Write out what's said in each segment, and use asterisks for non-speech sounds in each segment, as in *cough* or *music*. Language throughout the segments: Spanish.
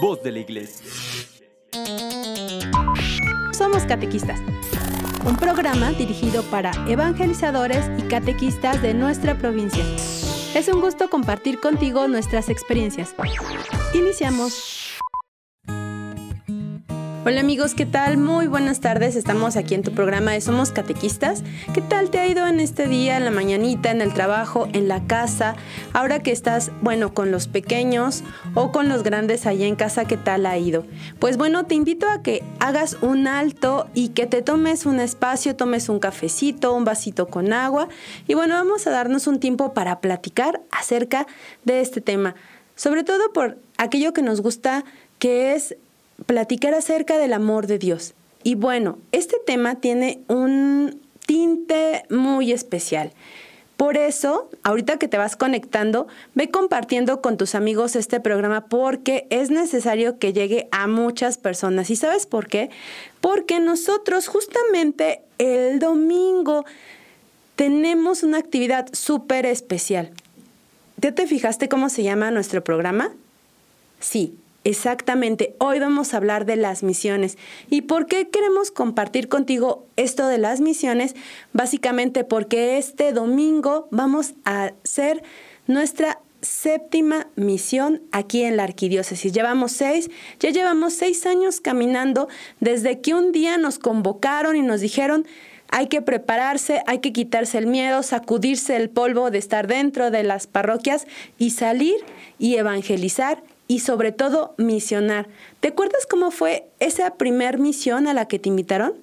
Voz de la Iglesia. Somos Catequistas, un programa dirigido para evangelizadores y catequistas de nuestra provincia. Es un gusto compartir contigo nuestras experiencias. Iniciamos. Hola amigos, ¿qué tal? Muy buenas tardes. Estamos aquí en tu programa de Somos Catequistas. ¿Qué tal te ha ido en este día, en la mañanita, en el trabajo, en la casa? Ahora que estás, bueno, con los pequeños o con los grandes allá en casa, ¿qué tal ha ido? Pues bueno, te invito a que hagas un alto y que te tomes un espacio, tomes un cafecito, un vasito con agua. Y bueno, vamos a darnos un tiempo para platicar acerca de este tema. Sobre todo por aquello que nos gusta, que es platicar acerca del amor de Dios. Y bueno, este tema tiene un tinte muy especial. Por eso, ahorita que te vas conectando, ve compartiendo con tus amigos este programa porque es necesario que llegue a muchas personas. ¿Y sabes por qué? Porque nosotros justamente el domingo tenemos una actividad súper especial. ¿Ya te fijaste cómo se llama nuestro programa? Sí, Exactamente, hoy vamos a hablar de las misiones. ¿Y por qué queremos compartir contigo esto de las misiones? Básicamente porque este domingo vamos a hacer nuestra séptima misión aquí en la arquidiócesis. Llevamos seis, ya llevamos seis años caminando desde que un día nos convocaron y nos dijeron hay que prepararse, hay que quitarse el miedo, sacudirse el polvo de estar dentro de las parroquias y salir y evangelizar y sobre todo misionar. ¿Te acuerdas cómo fue esa primer misión a la que te invitaron?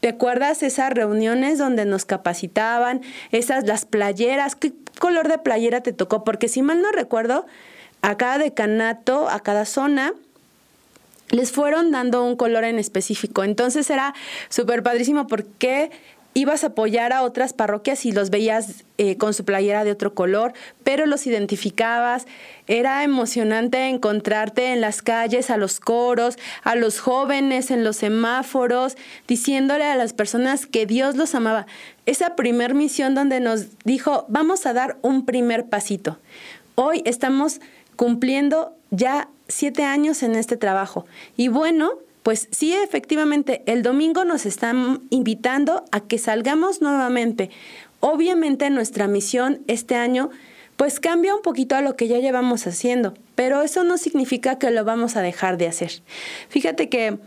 ¿Te acuerdas esas reuniones donde nos capacitaban, esas las playeras? ¿Qué color de playera te tocó? Porque si mal no recuerdo, a cada decanato, a cada zona, les fueron dando un color en específico. Entonces era súper padrísimo porque ibas a apoyar a otras parroquias y los veías eh, con su playera de otro color, pero los identificabas. Era emocionante encontrarte en las calles, a los coros, a los jóvenes en los semáforos, diciéndole a las personas que Dios los amaba. Esa primer misión donde nos dijo, vamos a dar un primer pasito. Hoy estamos cumpliendo ya siete años en este trabajo. Y bueno, pues sí, efectivamente, el domingo nos están invitando a que salgamos nuevamente. Obviamente nuestra misión este año pues cambia un poquito a lo que ya llevamos haciendo, pero eso no significa que lo vamos a dejar de hacer. Fíjate que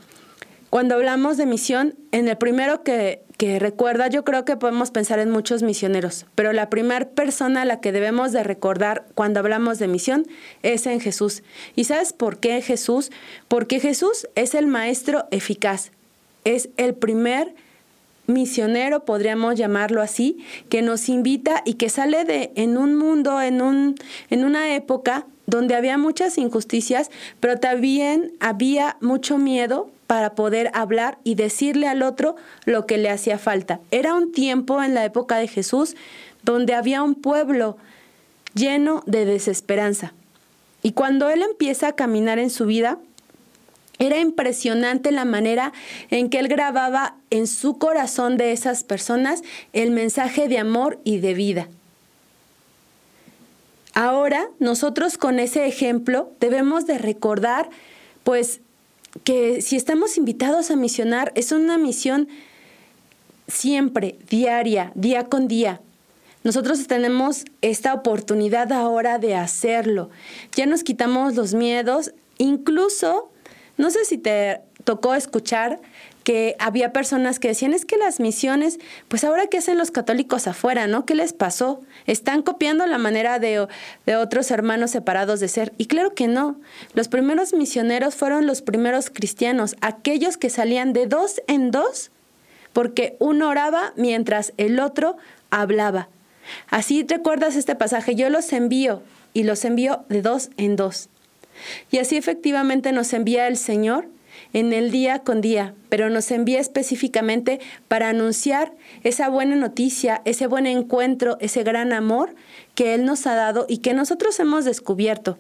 cuando hablamos de misión, en el primero que, que recuerda, yo creo que podemos pensar en muchos misioneros, pero la primera persona a la que debemos de recordar cuando hablamos de misión es en Jesús. ¿Y sabes por qué Jesús? Porque Jesús es el maestro eficaz, es el primer misionero, podríamos llamarlo así, que nos invita y que sale de en un mundo, en, un, en una época donde había muchas injusticias, pero también había mucho miedo para poder hablar y decirle al otro lo que le hacía falta. Era un tiempo en la época de Jesús donde había un pueblo lleno de desesperanza. Y cuando él empieza a caminar en su vida, era impresionante la manera en que él grababa en su corazón de esas personas el mensaje de amor y de vida. Ahora nosotros con ese ejemplo debemos de recordar pues que si estamos invitados a misionar es una misión siempre, diaria, día con día. Nosotros tenemos esta oportunidad ahora de hacerlo. Ya nos quitamos los miedos, incluso no sé si te tocó escuchar que había personas que decían, es que las misiones, pues ahora qué hacen los católicos afuera, ¿no? ¿Qué les pasó? ¿Están copiando la manera de, de, otros hermanos separados de ser? Y claro que no. Los primeros misioneros fueron los primeros cristianos, aquellos que salían de dos en dos, porque uno oraba mientras el otro hablaba. Así recuerdas este pasaje, yo los envío y los envío de dos en dos. Y así efectivamente nos envía el Señor en el día con día, pero nos envía específicamente para anunciar esa buena noticia, ese buen encuentro, ese gran amor que Él nos ha dado y que nosotros hemos descubierto.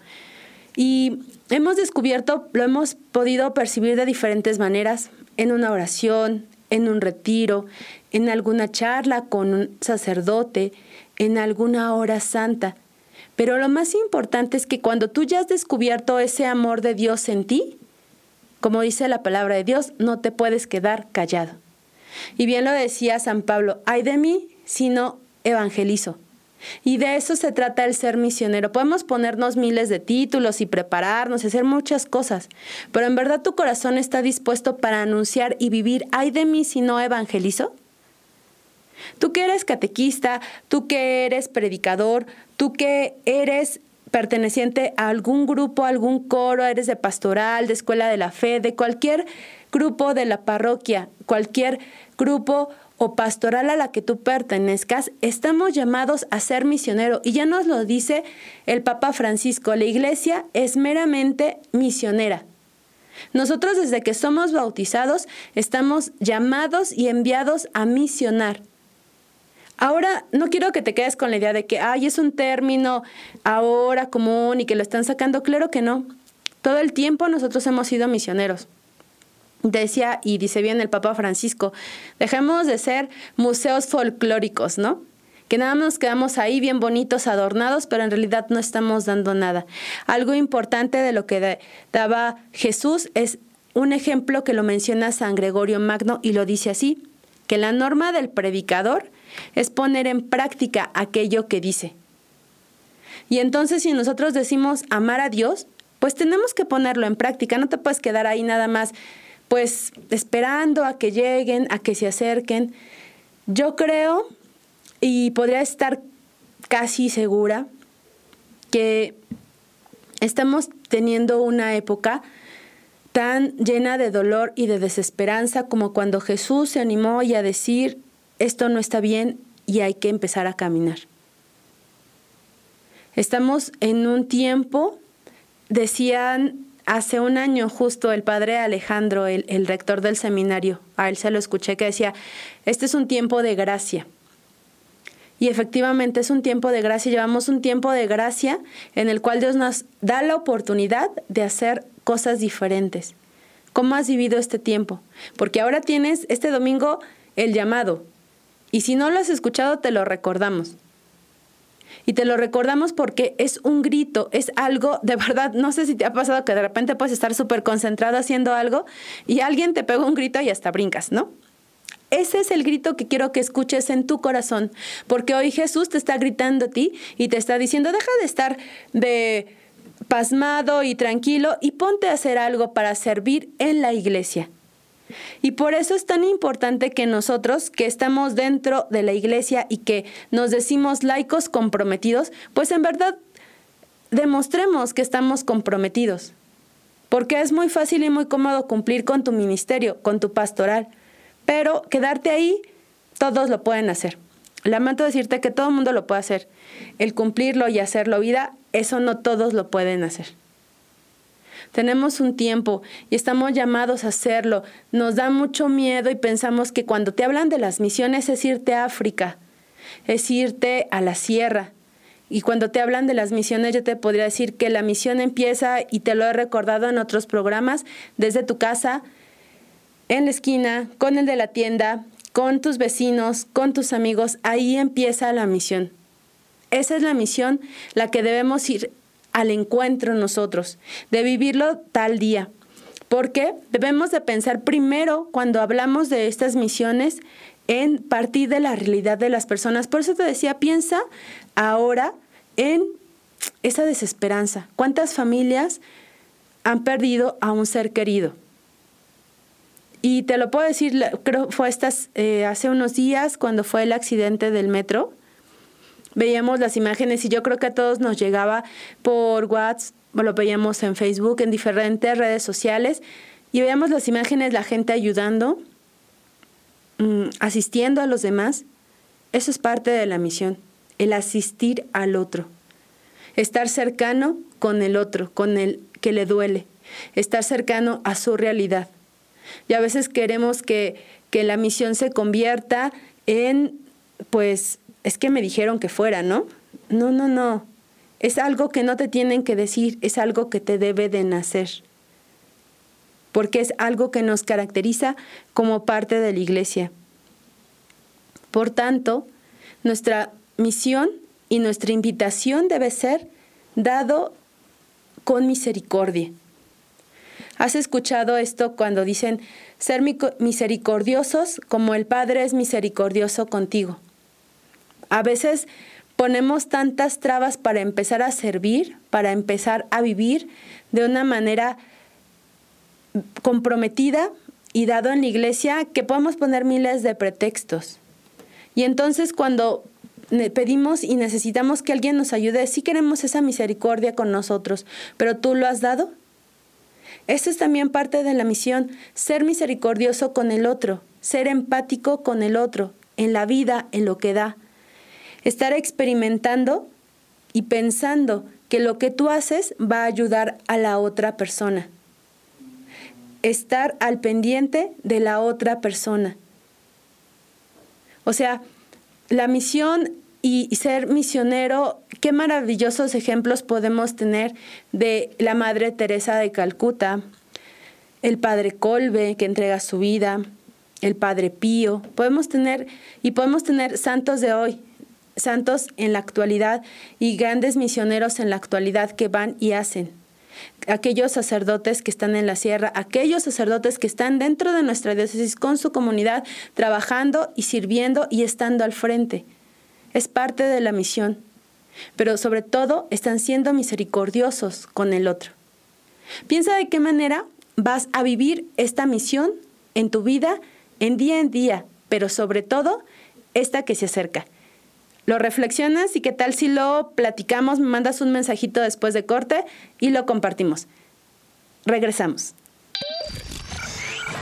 Y hemos descubierto, lo hemos podido percibir de diferentes maneras, en una oración, en un retiro, en alguna charla con un sacerdote, en alguna hora santa. Pero lo más importante es que cuando tú ya has descubierto ese amor de Dios en ti, como dice la palabra de Dios, no te puedes quedar callado. Y bien lo decía San Pablo, ay de mí si no evangelizo. Y de eso se trata el ser misionero. Podemos ponernos miles de títulos y prepararnos y hacer muchas cosas, pero en verdad tu corazón está dispuesto para anunciar y vivir, ay de mí si no evangelizo. Tú que eres catequista, tú que eres predicador, tú que eres perteneciente a algún grupo, algún coro, eres de pastoral, de escuela de la fe, de cualquier grupo de la parroquia, cualquier grupo o pastoral a la que tú pertenezcas, estamos llamados a ser misionero. Y ya nos lo dice el Papa Francisco, la iglesia es meramente misionera. Nosotros desde que somos bautizados estamos llamados y enviados a misionar. Ahora, no quiero que te quedes con la idea de que, ay, es un término ahora común y que lo están sacando. Claro que no. Todo el tiempo nosotros hemos sido misioneros. Decía, y dice bien el Papa Francisco, dejemos de ser museos folclóricos, ¿no? Que nada más nos quedamos ahí bien bonitos, adornados, pero en realidad no estamos dando nada. Algo importante de lo que daba Jesús es un ejemplo que lo menciona San Gregorio Magno y lo dice así, que la norma del predicador es poner en práctica aquello que dice. Y entonces si nosotros decimos amar a Dios, pues tenemos que ponerlo en práctica, no te puedes quedar ahí nada más pues esperando a que lleguen, a que se acerquen. Yo creo y podría estar casi segura que estamos teniendo una época tan llena de dolor y de desesperanza como cuando Jesús se animó y a decir, esto no está bien y hay que empezar a caminar. Estamos en un tiempo, decían hace un año justo el padre Alejandro, el, el, rector del seminario, a él se lo escuché que decía, este es un tiempo de gracia. Y efectivamente es un tiempo de gracia, llevamos un tiempo de gracia en el cual Dios nos da la oportunidad de hacer cosas diferentes. ¿Cómo has vivido este tiempo? Porque ahora tienes este domingo el llamado, y si no lo has escuchado, te lo recordamos. Y te lo recordamos porque es un grito, es algo, de verdad, no sé si te ha pasado que de repente puedes estar súper concentrado haciendo algo y alguien te pega un grito y hasta brincas, ¿no? Ese es el grito que quiero que escuches en tu corazón, porque hoy Jesús te está gritando a ti y te está diciendo, deja de estar de pasmado y tranquilo y ponte a hacer algo para servir en la iglesia. Y por eso es tan importante que nosotros, que estamos dentro de la iglesia y que nos decimos laicos comprometidos, pues en verdad demostremos que estamos comprometidos. Porque es muy fácil y muy cómodo cumplir con tu ministerio, con tu pastoral, pero quedarte ahí, todos lo pueden hacer. Lamento decirte que todo el mundo lo puede hacer. El cumplirlo y hacerlo vida, eso no todos lo pueden hacer. Tenemos un tiempo y estamos llamados a hacerlo. Nos da mucho miedo y pensamos que cuando te hablan de las misiones es irte a África, es irte a la sierra. Y cuando te hablan de las misiones, yo te podría decir que la misión empieza, y te lo he recordado en otros programas, desde tu casa, en la esquina, con el de la tienda, con tus vecinos, con tus amigos. Ahí empieza la misión. Esa es la misión, la que debemos ir al encuentro nosotros, de vivirlo tal día. Porque debemos de pensar primero cuando hablamos de estas misiones en partir de la realidad de las personas. Por eso te decía, piensa ahora en esa desesperanza. ¿Cuántas familias han perdido a un ser querido? Y te lo puedo decir, creo fue estas, eh, hace unos días cuando fue el accidente del metro veíamos las imágenes y yo creo que a todos nos llegaba por WhatsApp, lo veíamos en Facebook, en diferentes redes sociales y veíamos las imágenes, la gente ayudando, mm, asistiendo a los demás. Eso es parte de la misión, el asistir al otro, estar cercano con el otro, con el que le duele, estar cercano a su realidad. Y a veces queremos que, que la misión se convierta en, pues, es que me dijeron que fuera, ¿no? No, no, no. Es algo que no te tienen que decir, es algo que te debe de nacer. Porque es algo que nos caracteriza como parte de la iglesia. Por tanto, nuestra misión y nuestra invitación debe ser dado con misericordia. ¿Has escuchado esto cuando dicen ser misericordiosos como el Padre es misericordioso contigo? A veces ponemos tantas trabas para empezar a servir, para empezar a vivir de una manera comprometida y dado en la iglesia que podemos poner miles de pretextos. Y entonces cuando pedimos y necesitamos que alguien nos ayude, sí queremos esa misericordia con nosotros, pero tú lo has dado. Esto es también parte de la misión, ser misericordioso con el otro, ser empático con el otro, en la vida, en lo que da. Estar experimentando y pensando que lo que tú haces va a ayudar a la otra persona estar al pendiente de la otra persona. O sea, la misión y ser misionero, qué maravillosos ejemplos podemos tener de la Madre Teresa de Calcuta, el Padre Colbe que entrega su vida, el Padre Pío. Podemos tener y podemos tener santos de hoy, santos en la actualidad y grandes misioneros en la actualidad que van y hacen aquellos sacerdotes que están en la sierra, aquellos sacerdotes que están dentro de nuestra diócesis con su comunidad, trabajando y sirviendo y estando al frente. Es parte de la misión, pero sobre todo están siendo misericordiosos con el otro. Piensa de qué manera vas a vivir esta misión en tu vida en día en día, pero sobre todo esta que se acerca lo reflexionas y qué tal si lo platicamos, me mandas un mensajito después de corte y lo compartimos. Regresamos.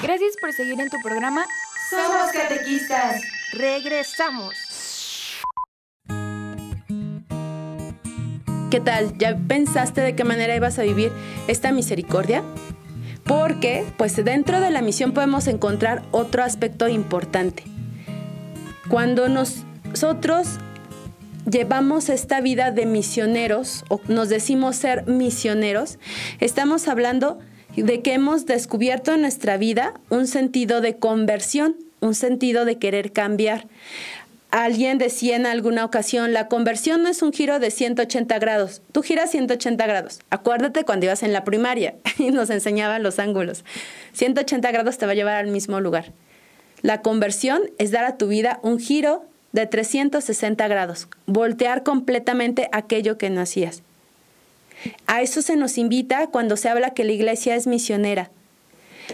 Gracias por seguir en tu programa. Somos catequistas. Regresamos. ¿Qué tal? ¿Ya pensaste de qué manera ibas a vivir esta misericordia? Porque, pues dentro de la misión podemos encontrar otro aspecto importante. Cuando nosotros llevamos esta vida de misioneros o nos decimos ser misioneros, estamos hablando de que hemos descubierto en nuestra vida un sentido de conversión, un sentido de querer cambiar. Alguien decía en alguna ocasión, la conversión no es un giro de 180 grados, tú giras 180 grados. Acuérdate cuando ibas en la primaria *laughs* y nos enseñaban los ángulos. 180 grados te va a llevar al mismo lugar. La conversión es dar a tu vida un giro de 360 grados, voltear completamente aquello que no hacías. A eso se nos invita cuando se habla que la iglesia es misionera.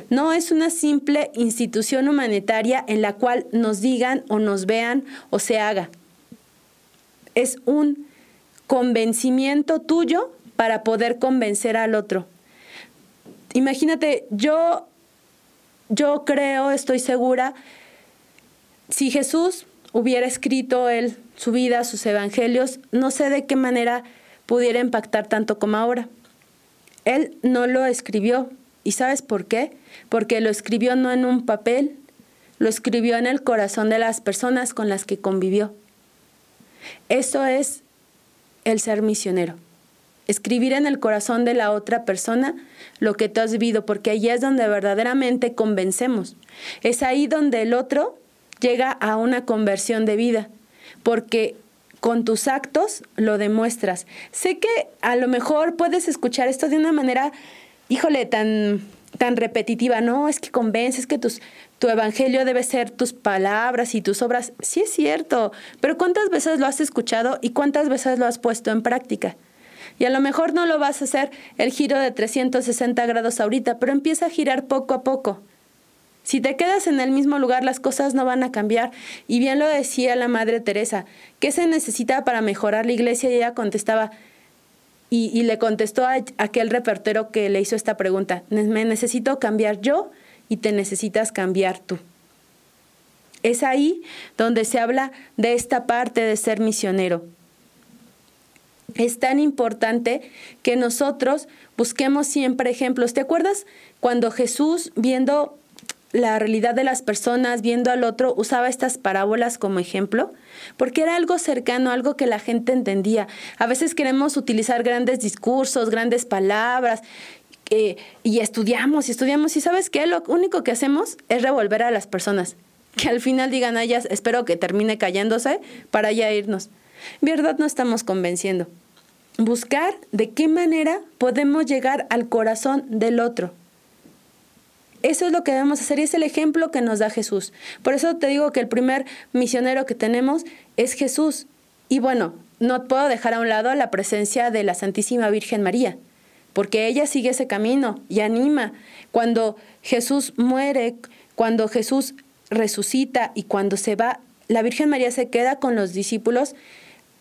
No es una simple institución humanitaria en la cual nos digan o nos vean o se haga. Es un convencimiento tuyo para poder convencer al otro. Imagínate, yo yo creo, estoy segura si Jesús hubiera escrito él su vida, sus evangelios, no sé de qué manera pudiera impactar tanto como ahora. Él no lo escribió. ¿Y sabes por qué? Porque lo escribió no en un papel, lo escribió en el corazón de las personas con las que convivió. Eso es el ser misionero. Escribir en el corazón de la otra persona lo que tú has vivido, porque ahí es donde verdaderamente convencemos. Es ahí donde el otro llega a una conversión de vida, porque con tus actos lo demuestras. Sé que a lo mejor puedes escuchar esto de una manera, híjole, tan, tan repetitiva, no, es que convences que tus, tu evangelio debe ser tus palabras y tus obras. Sí es cierto, pero ¿cuántas veces lo has escuchado y cuántas veces lo has puesto en práctica? Y a lo mejor no lo vas a hacer el giro de 360 grados ahorita, pero empieza a girar poco a poco. Si te quedas en el mismo lugar, las cosas no van a cambiar. Y bien lo decía la Madre Teresa, ¿qué se necesita para mejorar la iglesia? Y ella contestaba, y, le contestó a aquel reportero que le hizo esta pregunta, me necesito cambiar yo y te necesitas cambiar tú. Es ahí donde se habla de esta parte de ser misionero. Es tan importante que nosotros busquemos siempre ejemplos. ¿Te acuerdas cuando Jesús, viendo la realidad de las personas viendo al otro, usaba estas parábolas como ejemplo, porque era algo cercano, algo que la gente entendía. A veces queremos utilizar grandes discursos, grandes palabras, eh, y estudiamos y estudiamos, y sabes qué, lo único que hacemos es revolver a las personas, que al final digan a ellas, espero que termine callándose para ya irnos. ¿Verdad? No estamos convenciendo. buscar de qué manera podemos llegar al corazón del otro. Eso es lo que debemos hacer y es el ejemplo que nos da Jesús. Por eso te digo que el primer misionero que tenemos es Jesús. Y bueno, no puedo dejar a un lado la presencia de la Santísima Virgen María, porque ella sigue ese camino y anima. Cuando Jesús muere, cuando Jesús resucita y cuando se va, la Virgen María se queda con los discípulos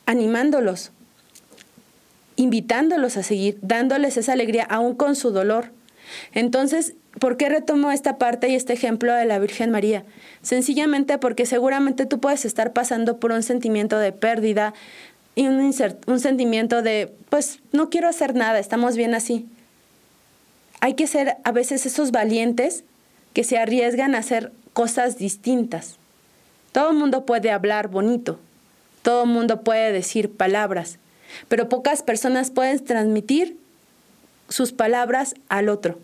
animándolos, invitándolos a seguir, dándoles esa alegría aún con su dolor. Entonces, ¿por qué retomo esta parte y este ejemplo de la Virgen María? Sencillamente porque seguramente tú puedes estar pasando por un sentimiento de pérdida y un, un sentimiento de, pues, no quiero hacer nada, estamos bien así. Hay que ser a veces esos valientes que se arriesgan a hacer cosas distintas. Todo el mundo puede hablar bonito, todo el mundo puede decir palabras, pero pocas personas pueden transmitir sus palabras al otro.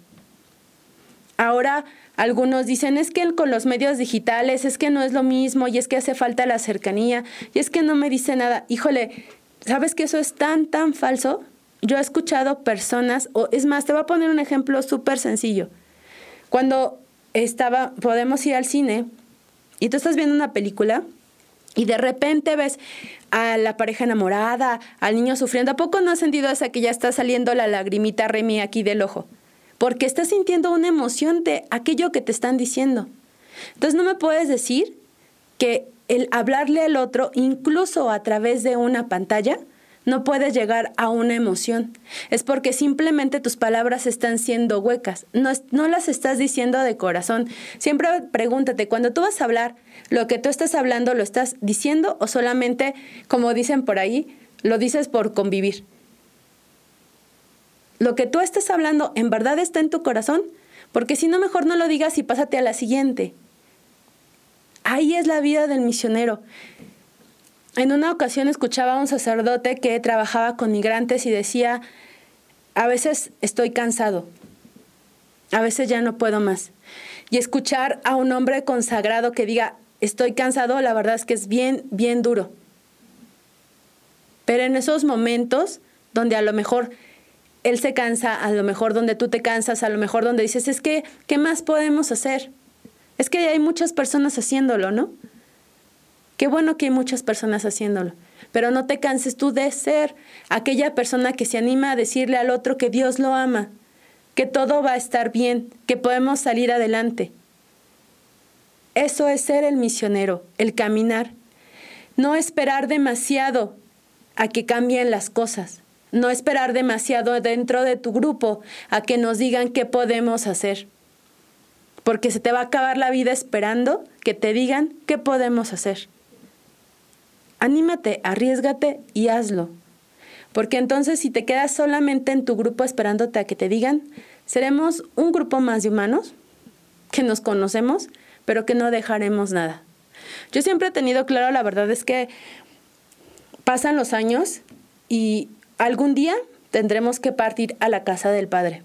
Ahora algunos dicen es que con los medios digitales es que no es lo mismo y es que hace falta la cercanía y es que no me dice nada. Híjole, ¿sabes que eso es tan, tan falso? Yo he escuchado personas, o es más, te voy a poner un ejemplo súper sencillo. Cuando estaba, podemos ir al cine y tú estás viendo una película y de repente ves a la pareja enamorada, al niño sufriendo. ¿A poco no has sentido esa que ya está saliendo la lagrimita Remy aquí del ojo? Porque estás sintiendo una emoción de aquello que te están diciendo. Entonces no me puedes decir que el hablarle al otro, incluso a través de una pantalla, no puedes llegar a una emoción. Es porque simplemente tus palabras están siendo huecas, no, no, las estás diciendo de corazón. Siempre pregúntate, cuando tú vas a hablar, ¿lo que tú estás hablando lo estás diciendo o solamente, como dicen por ahí, lo dices por convivir? Lo que tú estás hablando en verdad está en tu corazón, porque si no, mejor no lo digas y pásate a la siguiente. Ahí es la vida del misionero. En una ocasión escuchaba a un sacerdote que trabajaba con migrantes y decía, a veces estoy cansado, a veces ya no puedo más. Y escuchar a un hombre consagrado que diga, estoy cansado, la verdad es que es bien, bien duro. Pero en esos momentos donde a lo mejor él se cansa, a lo mejor donde tú te cansas, a lo mejor donde dices, es que, ¿qué más podemos hacer? Es que hay muchas personas haciéndolo, ¿no? Qué bueno que hay muchas personas haciéndolo, pero no te canses tú de ser aquella persona que se anima a decirle al otro que Dios lo ama, que todo va a estar bien, que podemos salir adelante. Eso es ser el misionero, el caminar. No esperar demasiado a que cambien las cosas. No esperar demasiado dentro de tu grupo a que nos digan qué podemos hacer. Porque se te va a acabar la vida esperando que te digan qué podemos hacer. Anímate, arriesgate y hazlo. Porque entonces si te quedas solamente en tu grupo esperándote a que te digan, seremos un grupo más de humanos que nos conocemos, pero que no dejaremos nada. Yo siempre he tenido claro, la verdad es que pasan los años y algún día tendremos que partir a la casa del Padre.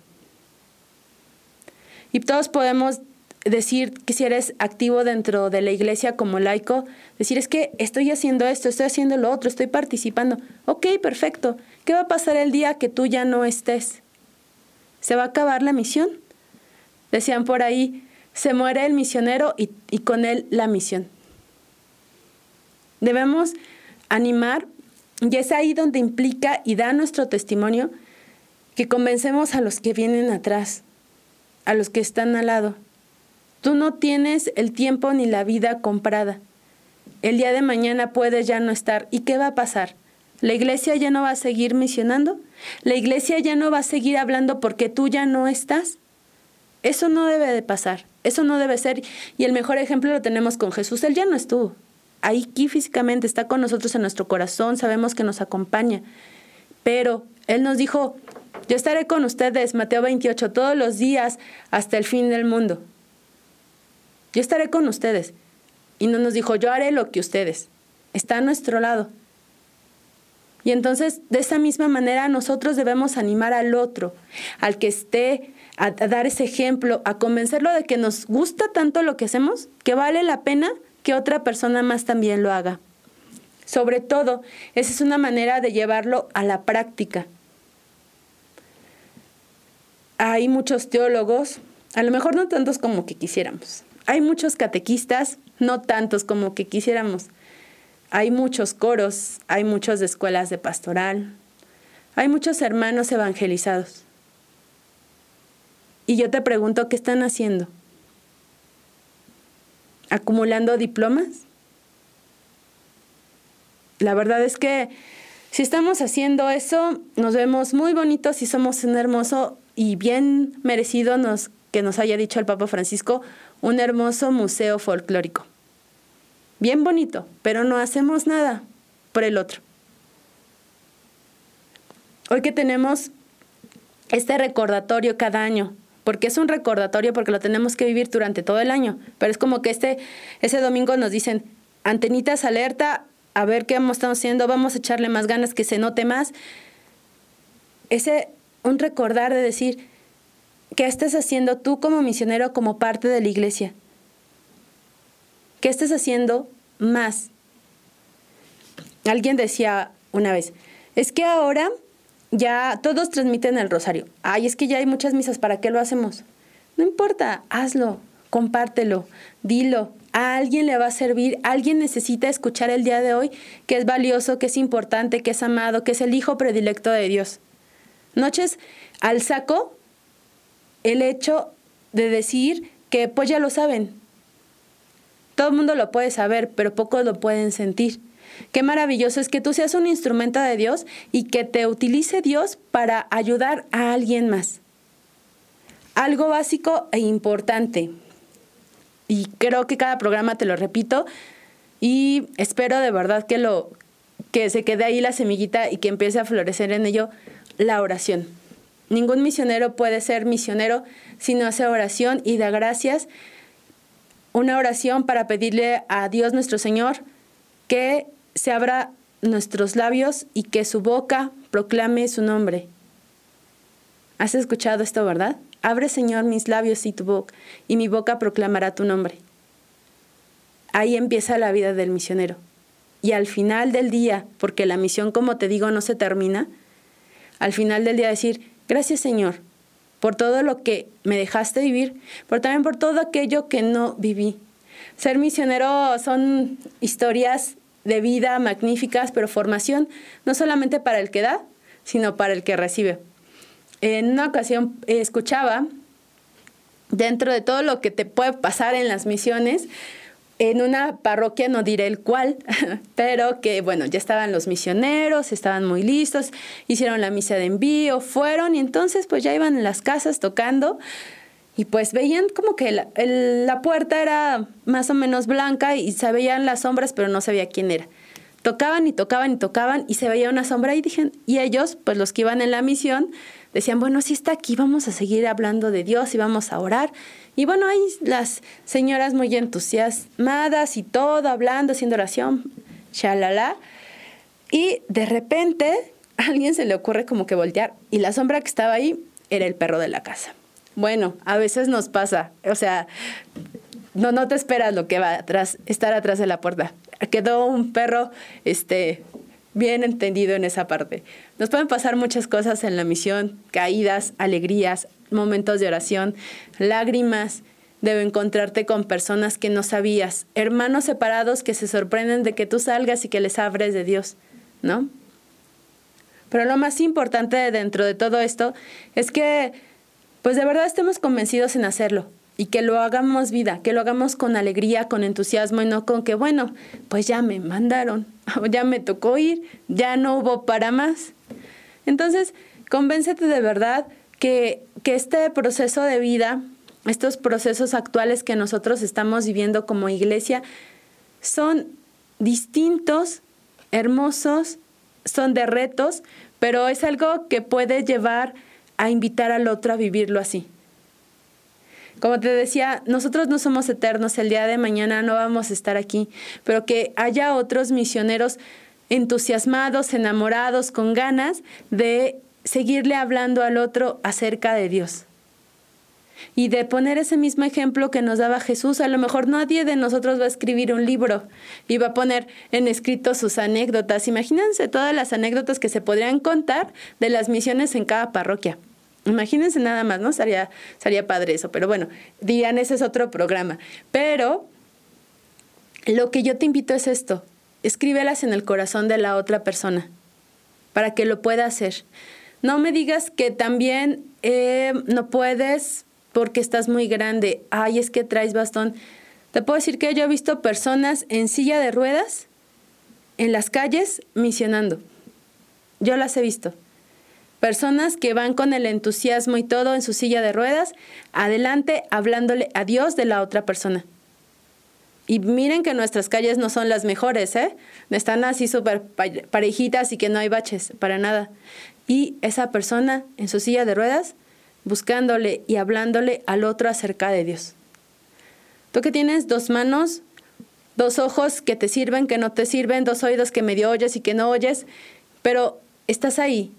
Y todos podemos decir que si eres activo dentro de la iglesia como laico, decir es que estoy haciendo esto, estoy haciendo lo otro, estoy participando. Ok, perfecto. ¿Qué va a pasar el día que tú ya no estés? ¿Se va a acabar la misión? Decían por ahí, se muere el misionero y, y con él la misión. Debemos animar, y es ahí donde implica y da nuestro testimonio, que convencemos a los que vienen atrás, a los que están al lado Tú no tienes el tiempo ni la vida comprada. El día de mañana puedes ya no estar. ¿Y qué va a pasar? ¿La iglesia ya no va a seguir misionando? ¿La iglesia ya no va a seguir hablando porque tú ya no estás? Eso no debe de pasar, eso no debe ser. Y el mejor ejemplo lo tenemos con Jesús. Él ya no estuvo. Ahí aquí físicamente está con nosotros en nuestro corazón, sabemos que nos acompaña. Pero Él nos dijo, yo estaré con ustedes, Mateo 28, todos los días hasta el fin del mundo yo estaré con ustedes. Y no nos dijo, yo haré lo que ustedes. Está a nuestro lado. Y entonces, de esa misma manera, nosotros debemos animar al otro, al que esté, a, dar ese ejemplo, a convencerlo de que nos gusta tanto lo que hacemos, que vale la pena que otra persona más también lo haga. Sobre todo, esa es una manera de llevarlo a la práctica. Hay muchos teólogos, a lo mejor no tantos como que quisiéramos. Hay muchos catequistas, no tantos como que quisiéramos. Hay muchos coros, hay muchos de escuelas de pastoral, hay muchos hermanos evangelizados. Y yo te pregunto, ¿qué están haciendo? ¿Acumulando diplomas? La verdad es que si estamos haciendo eso, nos vemos muy bonitos y somos un hermoso y bien merecido nos, que nos haya dicho el Papa Francisco, un hermoso museo folclórico. Bien bonito, pero no hacemos nada por el otro. Hoy que tenemos este recordatorio cada año, porque es un recordatorio porque lo tenemos que vivir durante todo el año, pero es como que este ese domingo nos dicen, antenitas alerta, a ver qué estamos haciendo, vamos a echarle más ganas, que se note más. Ese, un recordar de decir, ¿qué estás haciendo tú como misionero, como parte de la iglesia? ¿Qué estás haciendo más? Alguien decía una vez, es que ahora ya todos transmiten el rosario. Ay, es que ya hay muchas misas, ¿para qué lo hacemos? No importa, hazlo, compártelo, dilo, a alguien le va a servir, alguien necesita escuchar el día de hoy que es valioso, que es importante, que es amado, que es el hijo predilecto de Dios. Noches al saco el hecho de decir que pues ya lo saben. Todo el mundo lo puede saber, pero pocos lo pueden sentir. Qué maravilloso es que tú seas un instrumento de Dios y que te utilice Dios para ayudar a alguien más. Algo básico e importante y creo que cada programa te lo repito y espero de verdad que lo que se quede ahí la semillita y que empiece a florecer en ello la oración. Ningún misionero puede ser misionero si no hace oración y da gracias. Una oración para pedirle a Dios nuestro Señor que se abra nuestros labios y que su boca proclame su nombre. ¿Has escuchado esto, verdad? Abre, Señor, mis labios y tu boca, y mi boca proclamará tu nombre. Ahí empieza la vida del misionero. Y al final del día, porque la misión, como te digo, no se termina, al final del día decir, gracias Señor, por todo lo que me dejaste vivir, pero también por todo aquello que no viví. Ser misionero son historias de vida magníficas, pero formación no solamente para el que da, sino para el que recibe en una ocasión eh, escuchaba, dentro de todo lo que te puede pasar en las misiones, en una parroquia, no diré el cual, *laughs* pero que bueno, ya estaban los misioneros, estaban muy listos, hicieron la misa de envío, fueron y entonces pues ya iban en las casas tocando y pues veían como que la, la puerta era más o menos blanca y se veían las sombras, pero no sabía quién era tocaban y tocaban y tocaban y se veía una sombra y dijeron, y ellos, pues los que iban en la misión, decían, bueno, si está aquí, vamos a seguir hablando de Dios y vamos a orar. Y bueno, ahí las señoras muy entusiasmadas y todo, hablando, haciendo oración, shalala. Y de repente *laughs* a alguien se le ocurre como que voltear y la sombra que estaba ahí era el perro de la casa. Bueno, a veces nos pasa, o sea, no, no te esperas lo que va atrás, estar atrás de la puerta quedó un perro este, bien entendido en esa parte. Nos pueden pasar muchas cosas en la misión, caídas, alegrías, momentos de oración, lágrimas. Debo encontrarte con personas que no sabías, hermanos separados que se sorprenden de que tú salgas y que les abres de Dios, ¿no? Pero lo más importante dentro de todo esto es que, pues de verdad estemos convencidos en hacerlo, y que lo hagamos vida, que lo hagamos con alegría, con entusiasmo y no con que, bueno, pues ya me mandaron, *laughs* ya me tocó ir, ya no hubo para más. Entonces, convéncete de verdad que, que este proceso de vida, estos procesos actuales que nosotros estamos viviendo como iglesia, son distintos, hermosos, son de retos, pero es algo que puede llevar a invitar al otro a vivirlo así. Como te decía, nosotros no somos eternos, el día de mañana no vamos a estar aquí, pero que haya otros misioneros entusiasmados, enamorados, con ganas de seguirle hablando al otro acerca de Dios. y de poner ese mismo ejemplo que nos daba Jesús. A lo mejor nadie de nosotros va a escribir un libro y va a poner en escrito sus anécdotas. Imagínense todas las anécdotas que se podrían contar de las misiones en cada parroquia. Imagínense nada más, ¿no? Sería, sería padre eso, pero bueno, digan, ese es otro programa. Pero lo que yo te invito es esto, escríbelas en el corazón de la otra persona para que lo pueda hacer. No me digas que también eh, no puedes porque estás muy grande. Ay, es que traes bastón. Te puedo decir que yo he visto personas en silla de ruedas en las calles misionando. Yo las he visto. Personas que van con el entusiasmo y todo en su silla de ruedas, adelante hablándole a Dios de la otra persona. Y miren que nuestras calles no son las mejores, ¿eh? Están así súper parejitas y que no hay baches, para nada. Y esa persona en su silla de ruedas, buscándole y hablándole al otro acerca de Dios. Tú que tienes dos manos, dos ojos que te sirven, que no te sirven, dos oídos que medio oyes y que no oyes, pero estás ahí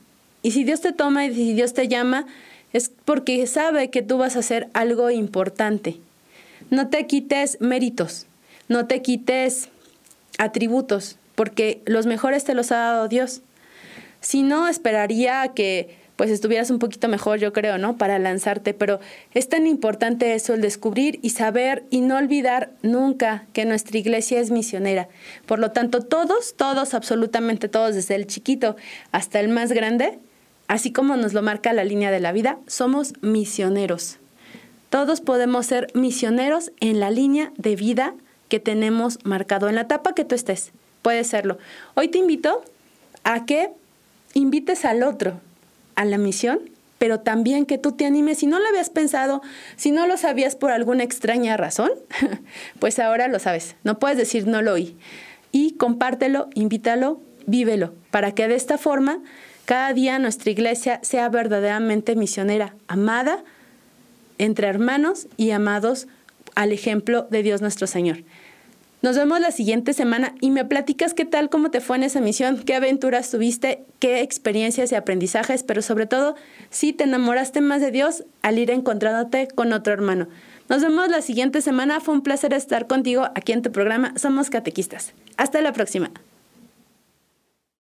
y si Dios te toma y si Dios te llama, es porque sabe que tú vas a hacer algo importante. No te quites méritos, no te quites atributos, porque los mejores te los ha dado Dios. Si no, esperaría que pues estuvieras un poquito mejor, yo creo, ¿no? Para lanzarte, pero es tan importante eso, el descubrir y saber y no olvidar nunca que nuestra iglesia es misionera. Por lo tanto, todos, todos, absolutamente todos, desde el chiquito hasta el más grande, así como nos lo marca la línea de la vida, somos misioneros. Todos podemos ser misioneros en la línea de vida que tenemos marcado, en la etapa que tú estés. Puede serlo. Hoy te invito a que invites al otro a la misión, pero también que tú te animes. Si no lo habías pensado, si no lo sabías por alguna extraña razón, *laughs* pues ahora lo sabes. No puedes decir no lo oí. Y compártelo, invítalo, vívelo, para que de esta forma cada día nuestra iglesia sea verdaderamente misionera, amada entre hermanos y amados al ejemplo de Dios nuestro Señor. Nos vemos la siguiente semana y me platicas qué tal, cómo te fue en esa misión, qué aventuras tuviste, qué experiencias y aprendizajes, pero sobre todo si te enamoraste más de Dios al ir encontrándote con otro hermano. Nos vemos la siguiente semana. Fue un placer estar contigo aquí en tu programa Somos Catequistas. Hasta la próxima.